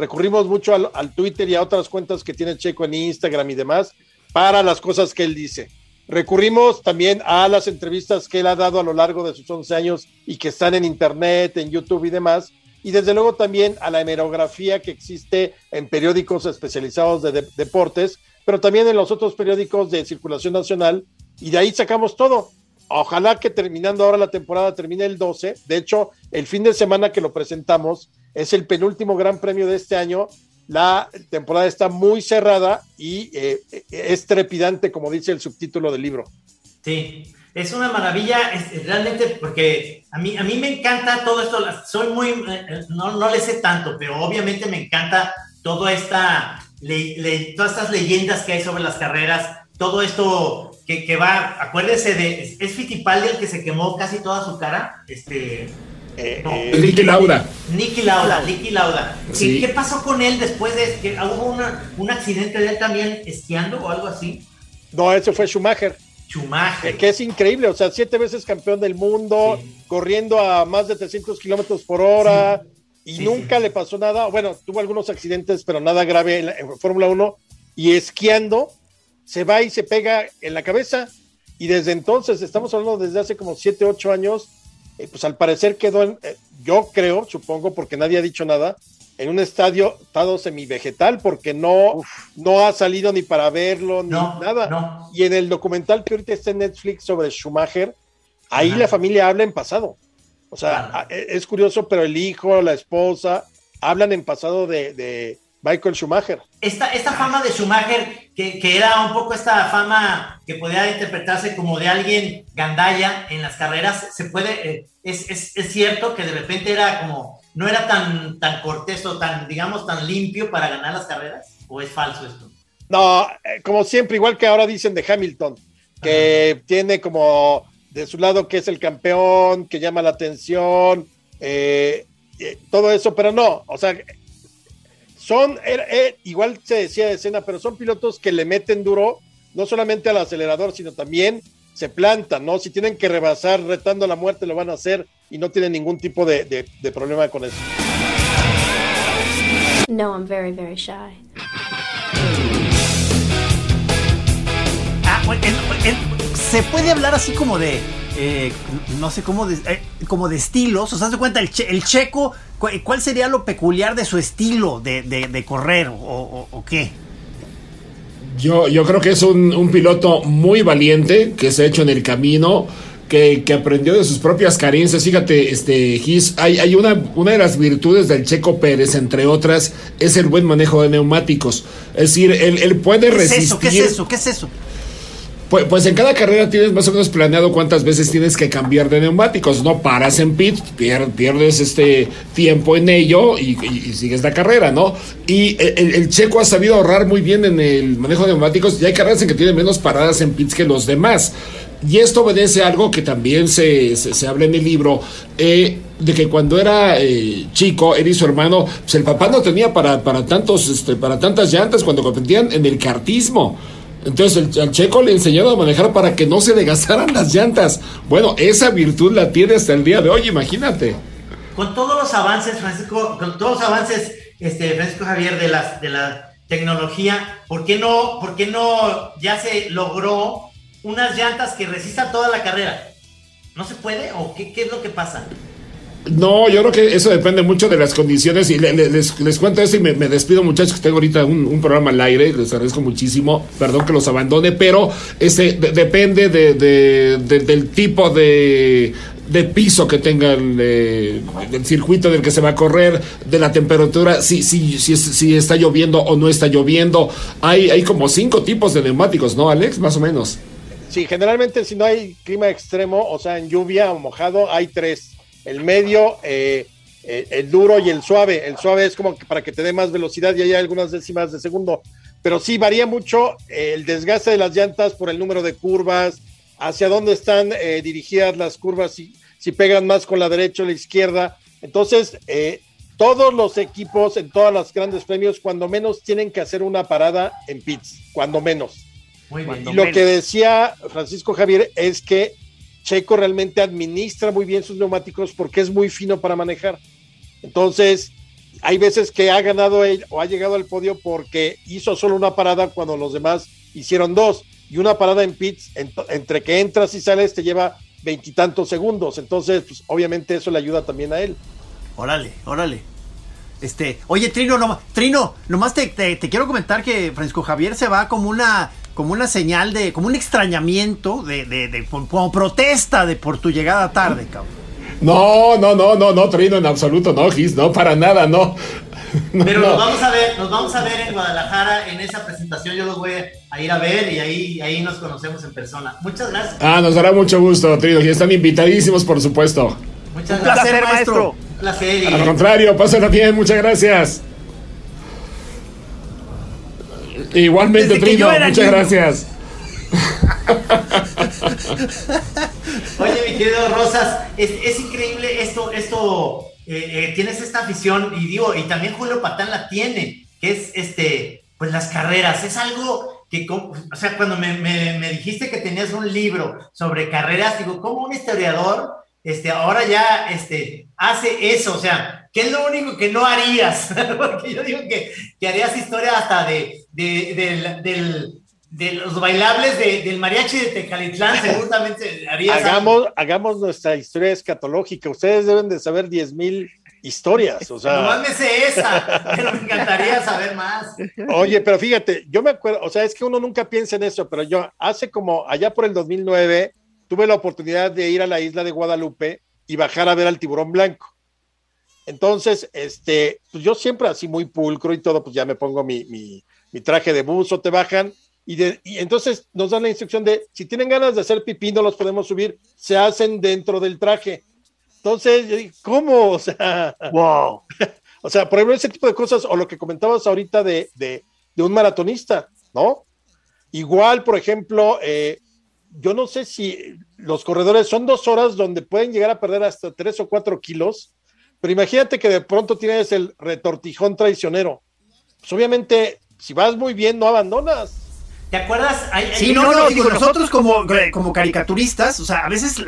recurrimos mucho al, Twitter y a otras cuentas que tiene Checo en Instagram y demás para las cosas que él dice. Recurrimos también a las entrevistas que él ha dado a lo largo de sus 11 años y que están en Internet, en YouTube y demás. Y desde luego también a la hemerografía que existe en periódicos especializados de, deportes, pero también en los otros periódicos de circulación nacional. Y de ahí sacamos todo. Ojalá que terminando ahora la temporada termine el 12. De hecho, el fin de semana que lo presentamos, es el penúltimo gran premio de este año. La temporada está muy cerrada y eh, es trepidante, como dice el subtítulo del libro. Sí, es una maravilla, realmente, porque a mí, a mí me encanta todo esto. Soy muy, eh, no, no le sé tanto, pero obviamente me encanta toda esta, todas estas leyendas que hay sobre las carreras, todo esto que, que va, acuérdese de, es Fittipaldi el que se quemó casi toda su cara, este Eh, eh, Nicky Lauda. Nicky Lauda, Nicky Lauda. ¿Qué, pasó con él después de que hubo un accidente de él también esquiando o algo así? No, ese fue Schumacher. Schumacher. Que es increíble, o sea, siete veces campeón del mundo, corriendo a más de 300 kilómetros por hora y nunca le pasó nada. Bueno, tuvo algunos accidentes, pero nada grave en, en Fórmula 1 y esquiando se va y se pega en la cabeza. Y desde entonces, estamos hablando desde hace como 7, 8 años, eh, pues al parecer quedó, en, eh, yo creo, supongo, porque nadie ha dicho nada, en un estadio estado semivegetal, porque no, no ha salido ni para verlo, ni nada. Y en el documental que ahorita está en Netflix sobre Schumacher, ahí la familia habla en pasado. O sea, es curioso, pero el hijo, la esposa, hablan en pasado de Michael Schumacher. Esta, esta fama de Schumacher, que, que, era un poco esta fama que podía interpretarse como de alguien gandalla en las carreras, se puede, eh, es, es, es, cierto que de repente era como, no era tan, tan cortés o tan, digamos, tan limpio para ganar las carreras, o es falso esto? No, eh, como siempre, igual que ahora dicen de Hamilton, que tiene como de su lado que es el campeón, que llama la atención, eh, todo eso, pero no, o sea, son, eh, igual se decía de escena, pero son pilotos que le meten duro, no solamente al acelerador, sino también se plantan, ¿no? Si tienen que rebasar retando la muerte, lo van a hacer y no tienen ningún tipo de, problema con eso. No, I'm very, very shy. Ah, se puede hablar así como de, eh, no sé, cómo de, eh, como de estilos. O sea, se cuenta, el, el checo ¿Cuál sería lo peculiar de su estilo de, correr o, qué? Yo, yo creo que es un, piloto muy valiente que se ha hecho en el camino. Que, aprendió de sus propias carencias. Fíjate, este Gis, hay, hay una, una de las virtudes del Checo Pérez, entre otras, es el buen manejo de neumáticos. Es decir, él, puede resistir. ¿Qué es eso? ¿Qué es eso? Pues, pues, en cada carrera tienes más o menos planeado cuántas veces tienes que cambiar de neumáticos. No paras en pit, pierdes este tiempo en ello y, sigues la carrera, ¿no? Y el, checo ha sabido ahorrar muy bien en el manejo de neumáticos y hay carreras en que tiene menos paradas en pits que los demás. Y esto obedece a algo que también se, se, habla en el libro, eh, de que cuando era eh, chico, él y su hermano, pues el papá no tenía para, para, tantos, este, para tantas llantas cuando competían en el cartismo. Entonces el, checo le enseñó a manejar para que no se le gastaran las llantas. Bueno, esa virtud la tiene hasta el día de hoy, imagínate. Con todos los avances, Francisco, con todos los avances, este, Francisco Javier, de, las, de la tecnología, ¿por qué, no, ¿por qué no ya se logró unas llantas que resistan toda la carrera? ¿No se puede? ¿O qué, qué es lo que pasa? No, yo creo que eso depende mucho de las condiciones y les, cuento esto y me, despido muchachos que tengo ahorita un, programa al aire, les agradezco muchísimo, perdón que los abandone, pero ese depende del tipo de, piso que tenga el, eh, el, circuito del que se va a correr, de la temperatura, si, si, si, si está lloviendo o no está lloviendo. Hay, hay como cinco tipos de neumáticos, ¿no, Alex? Más o menos. Sí, generalmente si no hay clima extremo, o sea, en lluvia o mojado, hay tres el medio, eh, eh, el duro y el suave. El suave es como que para que te dé más velocidad y hay algunas décimas de segundo. Pero sí varía mucho eh, el desgaste de las llantas por el número de curvas, hacia dónde están dirigidas las curvas, si, si pegan más con la derecha o la izquierda. Entonces, todos los equipos en todas las grandes premios, cuando menos, tienen que hacer una parada en pits, cuando menos. y lo que decía Francisco Javier es que Checo realmente administra muy bien sus neumáticos porque es muy fino para manejar. Entonces, hay veces que ha ganado él o ha llegado al podio porque hizo solo una parada cuando los demás hicieron dos. Y una parada en pits, entre que entras y sales, te lleva veintitantos segundos. Entonces, pues, obviamente eso le ayuda también a él. Órale, órale. Este, oye, Trino, no, Trino, nomás te, te, quiero comentar que Francisco Javier se va como una como una señal de, como un extrañamiento de, de, de como protesta de por tu llegada tarde, cabrón. No, no, no, no, no, Trino, en absoluto, no, Gis, no, para nada, no. (laughs) Pero nos vamos a ver, nos vamos a ver en Guadalajara en esa presentación, yo los voy a ir a ver y ahí, ahí nos conocemos en persona. Muchas gracias. Ah, nos dará mucho gusto, Trino, y están invitadísimos, por supuesto. Muchas gracias. placer, maestro. Un placer. Al contrario, pásenlo bien, muchas gracias. Igualmente, Trino, muchas gracias. (laughs) Oye, mi querido Rosas, es, increíble esto, esto, eh, eh, tienes esta afición, y digo, y también Julio Patán la tiene, que es este, pues las carreras, es algo que, o sea, cuando me, me, dijiste que tenías un libro sobre carreras, digo, ¿cómo un historiador, este, ahora ya, este, hace eso? O sea, ¿qué es lo único que no harías? (laughs) Porque yo digo que, que harías historia hasta de, de del de los bailables del mariachi de Tecalitlán, (laughs) seguramente harías. Hagamos, hagamos nuestra historia escatológica. Ustedes deben de saber 10 mil historias. O sea. No me sé esa, (laughs) pero me encantaría saber más. Oye, pero fíjate, yo me acuerdo, o sea, es que uno nunca piensa en eso, pero yo hace como allá por el 2009 tuve la oportunidad de ir a la isla de Guadalupe y bajar a ver al tiburón blanco. Entonces, este, pues yo siempre así muy pulcro y todo, pues ya me pongo mi, mi, mi traje de buzo, te bajan y, entonces nos dan la instrucción de, si tienen ganas de hacer pipí, no los podemos subir, se hacen dentro del traje. Entonces, yo ¿cómo? O sea, wow. (laughs) o sea, por ejemplo, ese tipo de cosas, o lo que comentabas ahorita de, de, un maratonista, ¿no? Igual, por ejemplo, eh, yo no sé si los corredores son dos horas donde pueden llegar a perder hasta tres o cuatro kilos, pero imagínate que de pronto tienes el retortijón traicionero. Pues obviamente, si vas muy bien, no abandonas. ¿Te acuerdas? sí, no, no, digo, nosotros como, como caricaturistas, o sea, a veces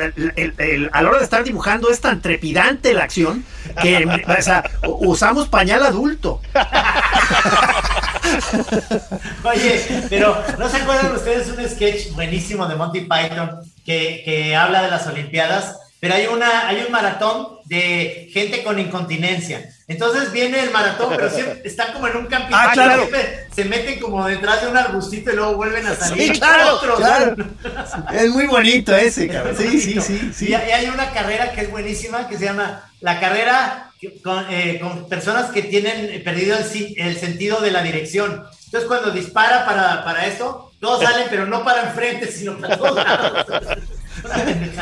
a la hora de estar dibujando es tan trepidante la acción que o sea, usamos pañal adulto. (laughs) Oye, pero ¿no se acuerdan ustedes un sketch buenísimo de Monty Python que, que habla de las Olimpiadas? Pero hay, una, hay un maratón de gente con incontinencia. Entonces viene el maratón, pero siempre (laughs) están como en un camping. Ah, claro. se meten como detrás de un arbustito y luego vuelven a salir. Sí, (laughs) claro, claro. (laughs) Es muy bonito ese, cabrón. Sí, sí, sí, sí. Y hay una carrera que es buenísima que se llama la carrera con, eh, con personas que tienen perdido el, el, sentido de la dirección. Entonces cuando dispara para, para esto, todos salen, pero no para enfrente, sino para todos lados.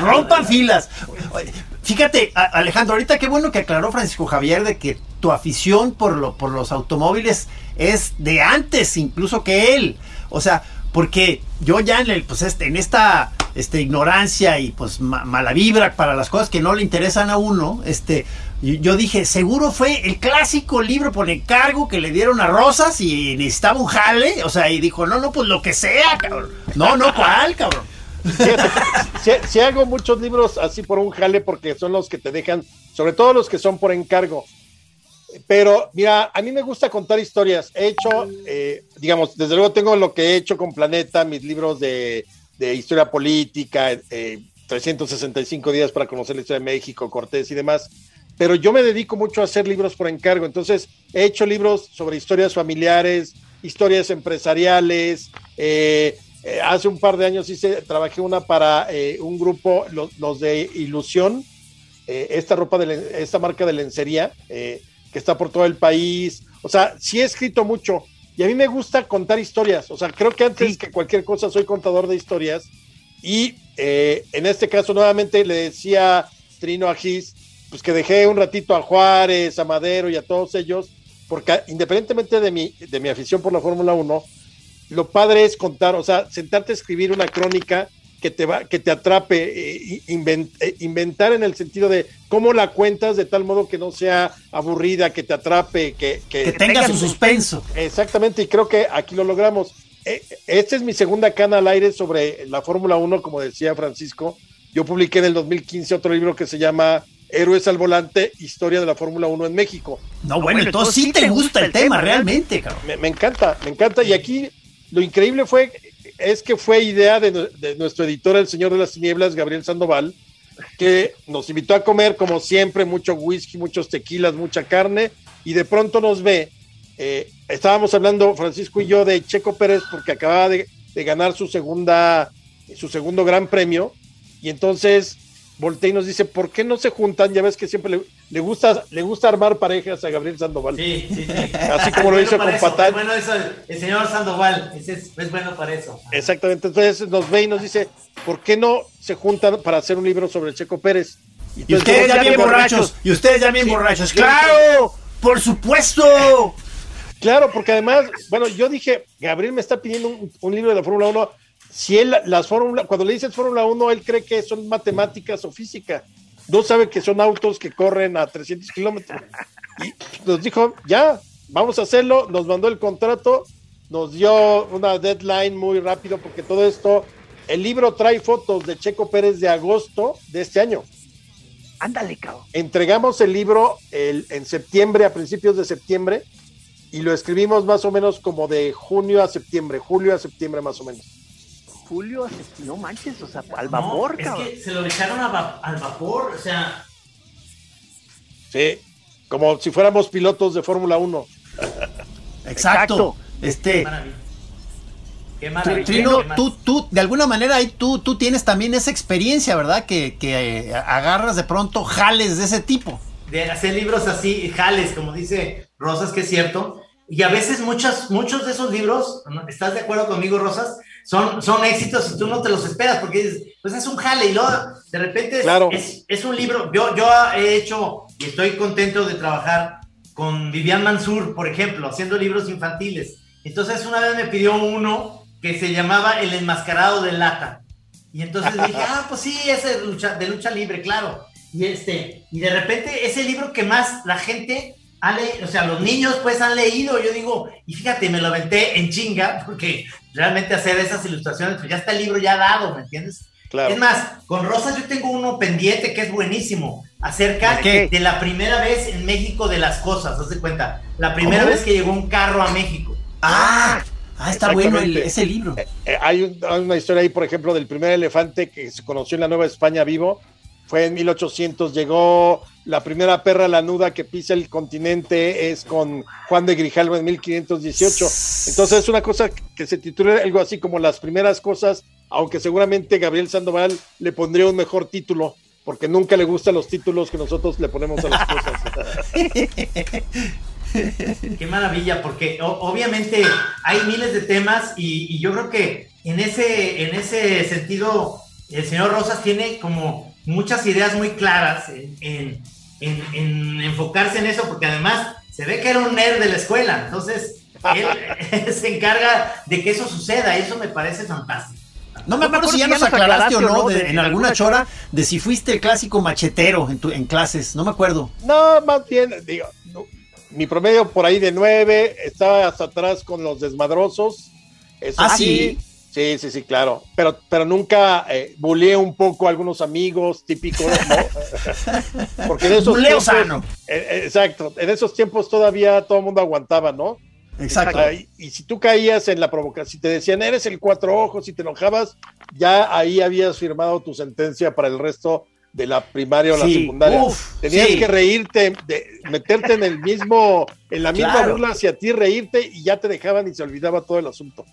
Rompan filas. Fíjate, Alejandro, ahorita qué bueno que aclaró Francisco Javier de que tu afición por, lo, por los automóviles es de antes incluso que él. O sea, porque yo ya en, el, pues este, en esta este, ignorancia y pues mala vibra para las cosas que no le interesan a uno, este, yo dije, seguro fue el clásico libro por encargo que le dieron a Rosas y necesitaba un jale, o sea, y dijo, no, no, pues lo que sea, cabrón. No, no, ¿cuál, cabrón? Si, hago muchos libros así por un jale porque son los que te dejan, sobre todo los que son por encargo. Pero mira, a mí me gusta contar historias. He hecho, eh, digamos, desde luego tengo lo que he hecho con Planeta, mis libros de, historia política, 365 eh, días para conocer la historia de México, Cortés y demás. Pero yo me dedico mucho a hacer libros por encargo. Entonces, he hecho libros sobre historias familiares, historias empresariales, eh, eh, hace un par de años hice, trabajé una para eh, un grupo, los, de Ilusión, eh, esta ropa de esta marca de lencería que está por todo el país. O sea, sí he escrito mucho y a mí me gusta contar historias. O sea, creo que antes que cualquier cosa soy contador de historias. Y en este caso, nuevamente le decía Trino a Gis, pues que dejé un ratito a Juárez, a Madero y a todos ellos, porque independientemente de mi, de mi afición por la Fórmula 1, lo padre es contar, o sea, sentarte a escribir una crónica que te va, que te atrape, eh, eh, inventar en el sentido de cómo la cuentas de tal modo que no sea aburrida, que te atrape, que, que, tenga su suspenso. Exactamente, y creo que aquí lo logramos. Eh, esta es mi segunda cana al aire sobre la Fórmula 1, como decía Francisco. Yo publiqué en el 2015 otro libro que se llama Héroes al Volante, Historia de la Fórmula 1 en México. No, bueno, entonces sí te gusta el tema, realmente, cabrón. Me, me, encanta, me encanta. Y aquí lo increíble fue, es que fue idea de, nuestro editor, el señor de las tinieblas, Gabriel Sandoval, que nos invitó a comer, como siempre, mucho whisky, muchos tequilas, mucha carne, y de pronto nos ve. Eh, estábamos hablando, Francisco y yo, de Checo Pérez, porque acababa de, de ganar su segunda, su segundo gran premio, y entonces voltea y nos dice, ¿por qué no se juntan? Ya ves que siempre le, gusta, le gusta armar parejas a Gabriel Sandoval. Sí, sí, sí. (laughs) Así como lo hizo con Patán. Bueno, eso, el señor Sandoval es, bueno para eso. Exactamente. Entonces nos ve y nos dice, ¿por qué no se juntan para hacer un libro sobre Checo Pérez? Y, ustedes ya bien borrachos. Y ustedes ya bien borrachos. ¡Claro! ¡Por supuesto! Claro, porque además, bueno, yo dije, Gabriel me está pidiendo un, un libro de la Fórmula 1 si él, las fórmulas, cuando le dices Fórmula 1, él cree que son matemáticas o física. No sabe que son autos que corren a 300 kilómetros. Y nos dijo, ya, vamos a hacerlo. Nos mandó el contrato, nos dio una deadline muy rápido porque todo esto, el libro trae fotos de Checo Pérez de agosto de este año. Ándale, cabrón. Entregamos el libro el, en septiembre, a principios de septiembre, y lo escribimos más o menos como de junio a septiembre, julio a septiembre más o menos. Julio, no manches, o sea, al vapor, no, cabrón. Es que se lo echaron va al vapor, o sea. Sí, como si fuéramos pilotos de Fórmula 1. Exacto. Exacto. Este. Qué maravilla. Qué maravilla. Trino, tú, tú, de alguna manera ahí tú, tú tienes también esa experiencia, ¿verdad? Que, que eh, agarras de pronto jales de ese tipo. De hacer libros así, jales, como dice Rosas, que es cierto. Y a veces muchas, muchos de esos libros, ¿estás de acuerdo conmigo, Rosas? Son, son éxitos y tú no te los esperas porque dices, pues es un jale y luego de repente es, es, un libro. Yo, yo he hecho y estoy contento de trabajar con Vivian Mansur, por ejemplo, haciendo libros infantiles. Entonces una vez me pidió uno que se llamaba El enmascarado de lata. Y entonces dije, (laughs) ah, pues sí, ese de lucha, de lucha libre, claro. Y, este, y de repente ese libro que más la gente o sea, los niños pues han leído, yo digo, y fíjate, me lo aventé en chinga, porque realmente hacer esas ilustraciones, pues ya está el libro ya dado, ¿me entiendes? Claro. Es más, con Rosas yo tengo uno pendiente que es buenísimo, acerca ¿De, de la primera vez en México de las cosas, haz de cuenta, la primera vez que llegó un carro a México. Ah, ah está bueno el, ese libro. Eh, eh, hay, un, hay, una historia ahí, por ejemplo, del primer elefante que se conoció en la Nueva España vivo, fue en 1800, llegó la primera perra lanuda que pisa el continente es con Juan de Grijalva en 1518. Entonces es una cosa que se titula algo así como las primeras cosas, aunque seguramente Gabriel Sandoval le pondría un mejor título, porque nunca le gustan los títulos que nosotros le ponemos a las cosas. (laughs) Qué maravilla, porque obviamente hay miles de temas y, yo creo que en ese, en ese sentido el señor Rosas tiene como muchas ideas muy claras en, enfocarse en eso, porque además se ve que era un nerd de la escuela, entonces él (laughs) se encarga de que eso suceda, y eso me parece fantástico. No me acuerdo si ya nos aclaraste o no, en alguna chora, de si fuiste el clásico machetero en, tu, en clases, no me acuerdo. No, más bien, digo, mi promedio por ahí de nueve, estaba hasta atrás con los desmadrosos. Eso ¿Ah, sí? Sí, sí, sí, claro. Pero, pero nunca eh, buleé un poco a algunos amigos típicos, ¿no? (laughs) Porque en esos tiempos. Sano. Eh, eh, exacto. En esos tiempos todavía todo el mundo aguantaba, ¿no? Exacto. y, y, si tú caías en la provocación, si te decían eres el cuatro ojos y te enojabas, ya ahí habías firmado tu sentencia para el resto de la primaria o la secundaria. Uf, Tenías sí. que reírte, de, meterte en el mismo, en la misma claro. burla hacia ti, reírte y ya te dejaban y se olvidaba todo el asunto.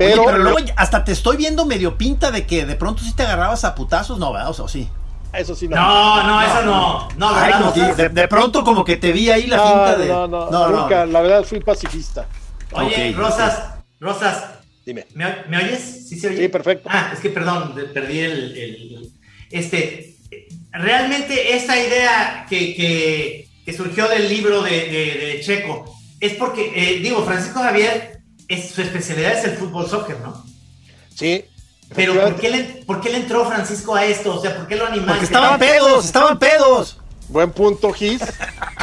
Pero, Oye, pero luego hasta te estoy viendo medio pinta de que de pronto sí te agarrabas a putazos, no, ¿verdad? O sea, sí. Eso sí, no. No, no, eso no. No, Ay, no de, de, pronto como que te vi ahí la no, pinta de. No, no, no, nunca. La verdad fui pacifista. Oye, okay, Rosas, okay. Rosas. Dime. ¿Me, ¿Me, oyes? ¿Sí se oye? Sí, perfecto. Ah, es que perdón, perdí el. el este. Realmente esta idea que, que, que surgió del libro de, de, de Checo es porque, eh, digo, Francisco Javier es, su especialidad es el fútbol soccer, ¿no? Sí. Pero ¿por qué, le, ¿por qué le entró Francisco a esto? O sea, ¿por qué lo animaste? Porque estaban pedos, estaban pedos. Buen punto, Gis.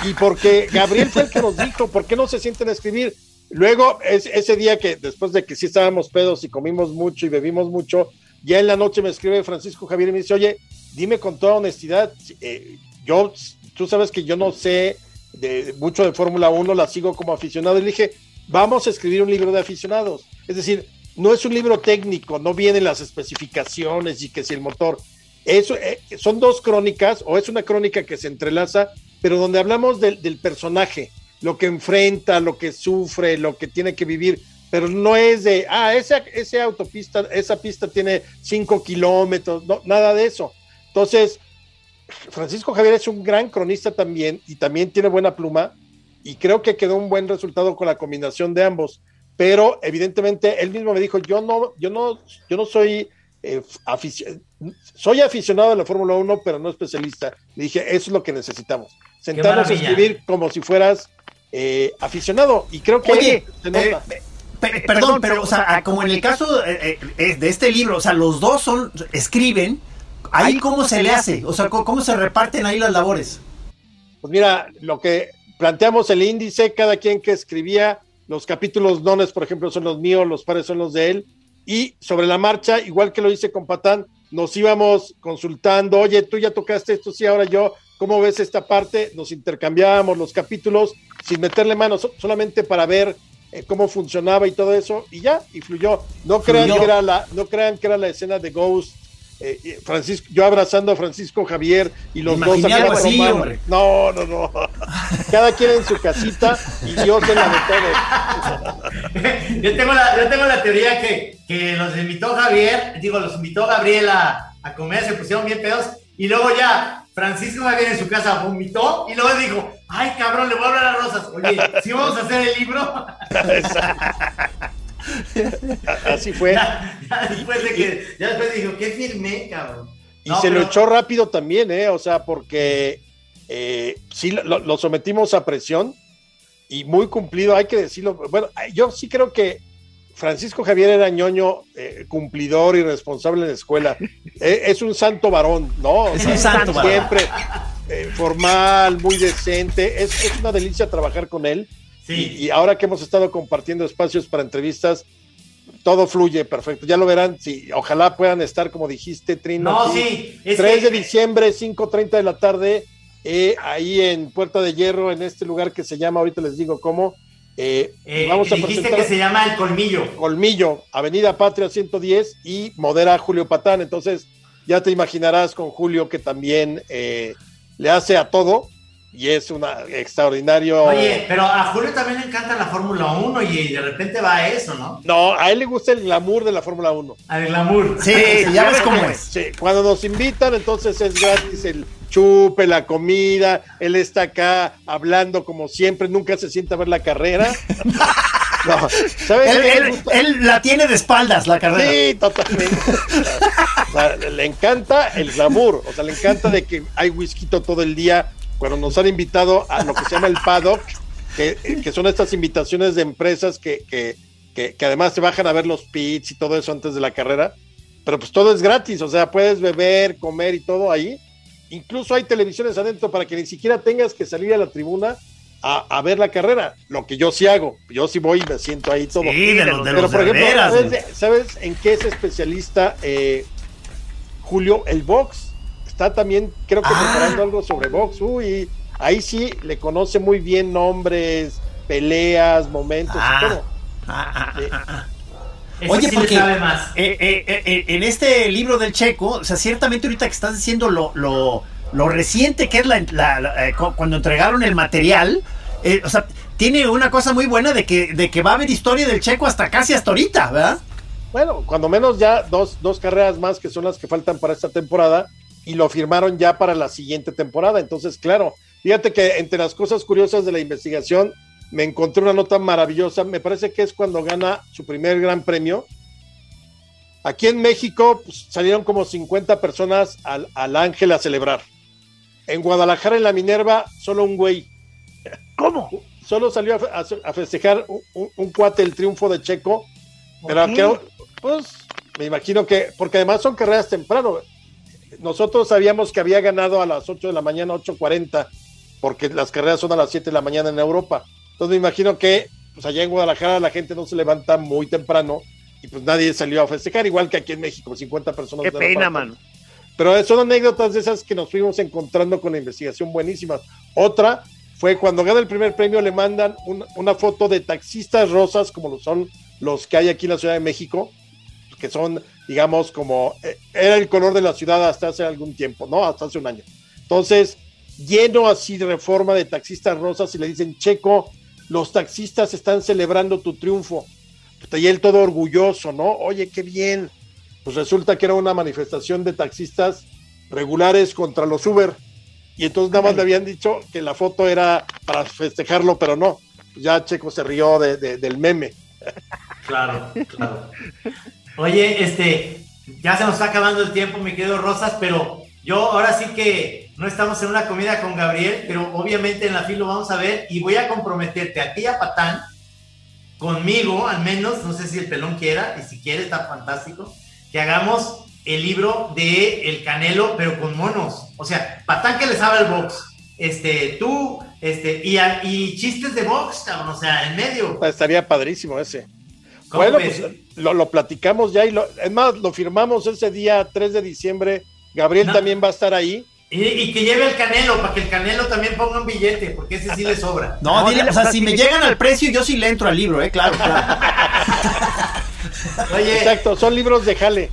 Y porque Gabriel fue el que nos dijo, ¿por qué no se sienten a escribir? Luego, es, ese día que después de que sí estábamos pedos y comimos mucho y bebimos mucho, ya en la noche me escribe Francisco Javier y me dice, oye, dime con toda honestidad, eh, yo, tú sabes que yo no sé de, mucho de Fórmula 1, la sigo como aficionado. Y le dije, vamos a escribir un libro de aficionados. Es decir, no es un libro técnico, no vienen las especificaciones y que si el motor. Eso, eh, son dos crónicas, o es una crónica que se entrelaza, pero donde hablamos del, personaje, lo que enfrenta, lo que sufre, lo que tiene que vivir, pero no es de, ah, esa, esa autopista, esa pista tiene cinco kilómetros, no, nada de eso. Entonces, Francisco Javier es un gran cronista también y también tiene buena pluma y creo que quedó un buen resultado con la combinación de ambos. Pero evidentemente él mismo me dijo, yo no, yo no, yo no soy eh, aficionado, soy aficionado de la Fórmula 1, pero no especialista. Le dije, eso es lo que necesitamos. Sentarnos a escribir como si fueras eh, aficionado. Y creo que Oye, se nota. Eh, perdón, pero, o sea, como en el caso eh, eh, de este libro, o sea, los dos son, escriben, ahí cómo se le hace, o sea, cómo se reparten ahí las labores. Pues mira, lo que planteamos el índice, cada quien que escribía, los capítulos dones, por ejemplo, son los míos, los pares son los de él, y sobre la marcha, igual que lo hice con Patán, nos íbamos consultando, oye, tú ya tocaste esto, sí, ahora yo, ¿cómo ves esta parte? Nos intercambiábamos los capítulos sin meterle manos, solamente para ver eh, cómo funcionaba y todo eso, y ya, y fluyó. No crean, Que, era la, no crean que era la escena de Ghost eh, Francisco, yo abrazando a Francisco Javier y los dos así, No, no, no. Cada quien en su casita y Dios en la de todos. (laughs) yo, tengo la, yo tengo la teoría que, que los invitó Javier, digo, los invitó Gabriel a, a comer, se pusieron bien pedos y luego ya Francisco Javier en su casa vomitó y luego dijo, ay cabrón, le voy a hablar a Rosas. Oye, si vamos a hacer el libro. (laughs) (laughs) (laughs) Así fue. Ya, después de que, ya después dijo, ¿qué firmé, cabrón? Y se lo echó rápido también, ¿eh? O sea, porque eh, sí lo, sometimos a presión y muy cumplido, hay que decirlo. Bueno, yo sí creo que Francisco Javier era ñoño, eh, cumplidor y responsable en la escuela. (laughs) Eh, es un santo varón, ¿no? Es un santo varón. Siempre formal, muy decente. Es, es una delicia trabajar con él y, ahora que hemos estado compartiendo espacios para entrevistas, todo fluye perfecto. Ya lo verán, sí, ojalá puedan estar, como dijiste, Trino. No, sí. 3 de diciembre, 5.30 de la tarde, eh, ahí en Puerta de Hierro, en este lugar que se llama, ahorita les digo cómo. Eh, eh, vamos a dijiste que se llama El Colmillo. Colmillo, Avenida Patria 110 y modera Julio Patán. Entonces, ya te imaginarás con Julio que también le hace a todo y es un extraordinario. Oye, pero a Julio también le encanta la Fórmula 1 y de repente va a eso, ¿no? No, a él le gusta el glamour de la Fórmula 1. Al glamour. Sí, (laughs) ya ves cómo es. Sí, cuando nos invitan, entonces es gratis el chupe, la comida, él está acá hablando como siempre, nunca se sienta a ver la carrera. (laughs) No, ¿sabes? Él, la tiene de espaldas, la carrera. Sí, totalmente. le encanta el glamour, o sea, le encanta de que hay whisky todo el día, cuando nos han invitado a lo que se llama el paddock, que, que son estas invitaciones de empresas que, que, que, además se bajan a ver los pits y todo eso antes de la carrera, pero pues todo es gratis, o sea, puedes beber, comer y todo ahí. Incluso hay televisiones adentro para que ni siquiera tengas que salir a la tribuna a, a, ver la carrera, lo que yo sí hago. Yo sí voy y me siento ahí todo. Sí, de los, de Pero, por ejemplo, ¿sabes, ¿sabes, en qué es especialista eh, Julio? El box está también, creo que ah. preparando algo sobre box. Uy, ahí sí le conoce muy bien nombres, peleas, momentos y ah. todo. Ah, Oye, porque eh, eh, eh, en este libro del Checo, o sea, ciertamente ahorita que estás diciendo lo, lo, lo reciente que es la, cuando entregaron el material, o sea, tiene una cosa muy buena de que, de que va a haber historia del Checo hasta casi hasta ahorita, ¿verdad? Bueno, cuando menos ya dos, dos carreras más que son las que faltan para esta temporada y lo firmaron ya para la siguiente temporada. Entonces, claro, fíjate que entre las cosas curiosas de la investigación me encontré una nota maravillosa. Me parece que es cuando gana su primer gran premio. Aquí en México pues, salieron como 50 personas al, Ángel a celebrar. En Guadalajara, en la Minerva, solo un güey. ¿Cómo? Solo salió a, festejar un, cuate el triunfo de Checo. Pero pues, me imagino que, porque además son carreras temprano nosotros sabíamos que había ganado a las 8 de la mañana, 8.40, porque las carreras son a las 7 de la mañana en Europa. Entonces me imagino que pues allá en Guadalajara la gente no se levanta muy temprano y pues nadie salió a festejar, igual que aquí en México, 50 personas. Qué pena, mano. Pero son anécdotas de esas que nos fuimos encontrando con la investigación buenísimas. Otra fue cuando gana el primer premio, le mandan una foto de taxistas rosas, como lo son los que hay aquí en la Ciudad de México, que son digamos, como eh, era el color de la ciudad hasta hace algún tiempo, ¿no? Hasta hace un año. Entonces, lleno así de reforma de taxistas rosas y le dicen, Checo, los taxistas están celebrando tu triunfo. Y él todo orgulloso, ¿no? Oye, qué bien. Pues resulta que era una manifestación de taxistas regulares contra los Uber. Y entonces nada más le habían dicho que la foto era para festejarlo, pero no. Ya Checo se rió del meme. Claro, claro. Oye, este, ya se nos está acabando el tiempo, mi querido Rosas, pero yo ahora sí que no estamos en una comida con Gabriel, pero obviamente en la fila lo vamos a ver y voy a comprometerte a ti a Patán conmigo, al menos, no sé si el pelón quiera, y si quiere está fantástico, que hagamos el libro de El Canelo, pero con monos. O sea, Patán que le sabe el box. Este, tú, este, y, y chistes de box, o sea, en medio. Estaría padrísimo ese. Bueno, pues lo, lo, platicamos ya y lo, es más, lo firmamos ese día 3 de diciembre. Gabriel también va a estar ahí. Y, que lleve el canelo, para que el canelo también ponga un billete, porque ese sí le sobra. (laughs) No, dile, o sea, si, me llegan al precio, yo sí le entro al libro, ¿eh? Claro, claro. (laughs) Oye, Exacto, son libros de jale.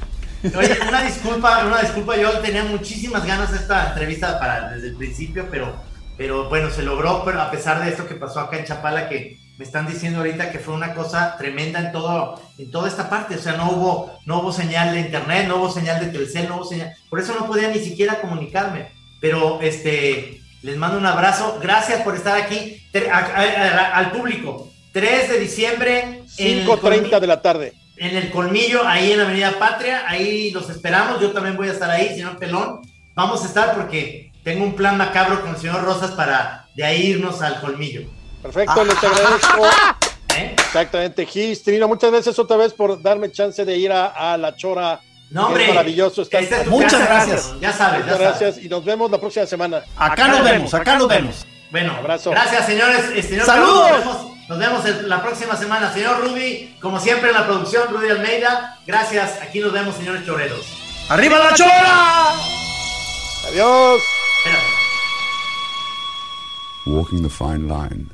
Oye, una disculpa, una disculpa, yo tenía muchísimas ganas de esta entrevista para desde el principio, pero, pero bueno, se logró, pero a pesar de esto que pasó acá en Chapala, que me están diciendo ahorita que fue una cosa tremenda en todo en toda esta parte, o sea, no hubo no hubo señal de internet, no hubo señal de Telcel, no hubo señal, por eso no podía ni siquiera comunicarme, pero este les mando un abrazo, gracias por estar aquí al público. 3 de diciembre 5:30 de la tarde. En el Colmillo, ahí en Avenida Patria, ahí los esperamos, yo también voy a estar ahí, señor Pelón. Vamos a estar porque tengo un plan macabro con el señor Rosas para de ahí irnos al Colmillo. Perfecto, les agradezco. (laughs) ¿Eh? Exactamente, Gis, Trino, muchas gracias otra vez por darme chance de ir a, La Chora. No, hombre, es maravilloso estar. muchas gracias. Ya sabes, muchas gracias y nos vemos la próxima semana. Acá, nos vemos, acá nos vemos. Bueno, abrazo. Gracias, señores. Eh, señor Saludos. Nos vemos, la próxima semana. Señor Rudy, como siempre en la producción, Rudy Almeida. Gracias. Aquí nos vemos, señores choreros. ¡Arriba la chora! Adiós. Walking the fine line